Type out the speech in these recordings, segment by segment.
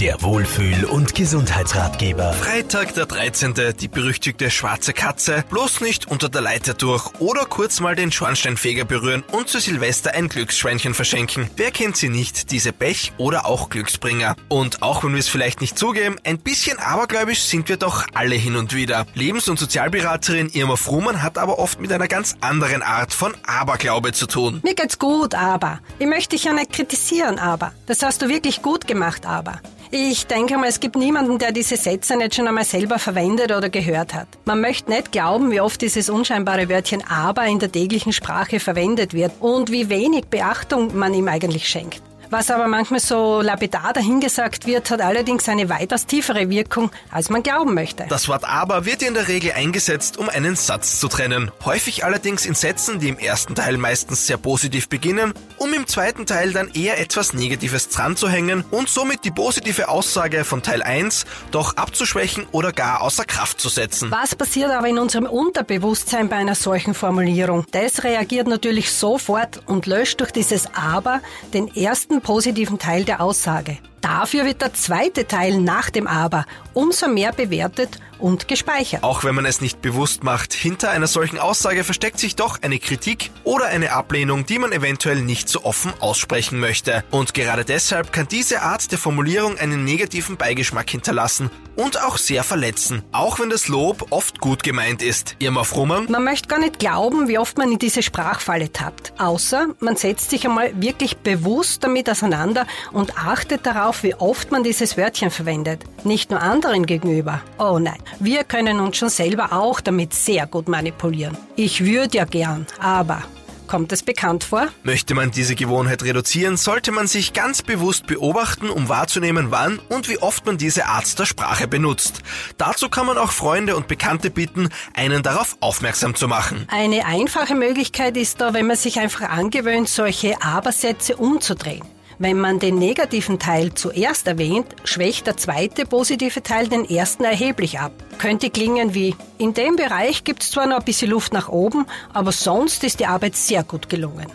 Der Wohlfühl- und Gesundheitsratgeber. Freitag der 13. Die berüchtigte schwarze Katze. Bloß nicht unter der Leiter durch oder kurz mal den Schornsteinfeger berühren und zu Silvester ein Glücksschweinchen verschenken. Wer kennt sie nicht, diese Pech- oder auch Glücksbringer? Und auch wenn wir es vielleicht nicht zugeben, ein bisschen abergläubisch sind wir doch alle hin und wieder. Lebens- und Sozialberaterin Irma Frumann hat aber oft mit einer ganz anderen Art von Aberglaube zu tun. Mir geht's gut, aber. Ich möchte dich ja nicht kritisieren, aber. Das hast du wirklich gut gemacht, aber. Ich denke mal, es gibt niemanden, der diese Sätze nicht schon einmal selber verwendet oder gehört hat. Man möchte nicht glauben, wie oft dieses unscheinbare Wörtchen aber in der täglichen Sprache verwendet wird und wie wenig Beachtung man ihm eigentlich schenkt. Was aber manchmal so lapidar dahingesagt wird, hat allerdings eine weitaus tiefere Wirkung, als man glauben möchte. Das Wort aber wird in der Regel eingesetzt, um einen Satz zu trennen. Häufig allerdings in Sätzen, die im ersten Teil meistens sehr positiv beginnen, um im zweiten Teil dann eher etwas Negatives dran zu hängen und somit die positive Aussage von Teil 1 doch abzuschwächen oder gar außer Kraft zu setzen. Was passiert aber in unserem Unterbewusstsein bei einer solchen Formulierung? Das reagiert natürlich sofort und löscht durch dieses aber den ersten positiven Teil der Aussage. Dafür wird der zweite Teil nach dem Aber umso mehr bewertet und gespeichert. Auch wenn man es nicht bewusst macht, hinter einer solchen Aussage versteckt sich doch eine Kritik oder eine Ablehnung, die man eventuell nicht so offen aussprechen möchte. Und gerade deshalb kann diese Art der Formulierung einen negativen Beigeschmack hinterlassen und auch sehr verletzen, auch wenn das Lob oft gut gemeint ist. Irma Frummann? Man möchte gar nicht glauben, wie oft man in diese Sprachfalle tappt. Außer man setzt sich einmal wirklich bewusst damit auseinander und achtet darauf, wie oft man dieses Wörtchen verwendet. Nicht nur anderen gegenüber. Oh nein, wir können uns schon selber auch damit sehr gut manipulieren. Ich würde ja gern, aber Kommt es bekannt vor? Möchte man diese Gewohnheit reduzieren, sollte man sich ganz bewusst beobachten, um wahrzunehmen, wann und wie oft man diese Art der Sprache benutzt. Dazu kann man auch Freunde und Bekannte bitten, einen darauf aufmerksam zu machen. Eine einfache Möglichkeit ist da, wenn man sich einfach angewöhnt, solche Abersätze umzudrehen. Wenn man den negativen Teil zuerst erwähnt, schwächt der zweite positive Teil den ersten erheblich ab. Könnte klingen wie, in dem Bereich gibt's zwar noch ein bisschen Luft nach oben, aber sonst ist die Arbeit sehr gut gelungen.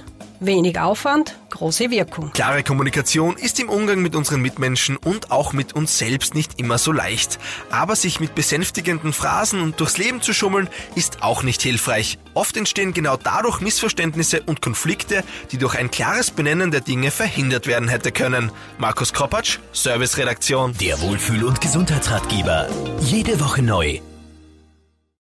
Wenig Aufwand, große Wirkung. Klare Kommunikation ist im Umgang mit unseren Mitmenschen und auch mit uns selbst nicht immer so leicht. Aber sich mit besänftigenden Phrasen und durchs Leben zu schummeln, ist auch nicht hilfreich. Oft entstehen genau dadurch Missverständnisse und Konflikte, die durch ein klares Benennen der Dinge verhindert werden hätte können. Markus Kropatsch, Serviceredaktion. Der Wohlfühl- und Gesundheitsratgeber. Jede Woche neu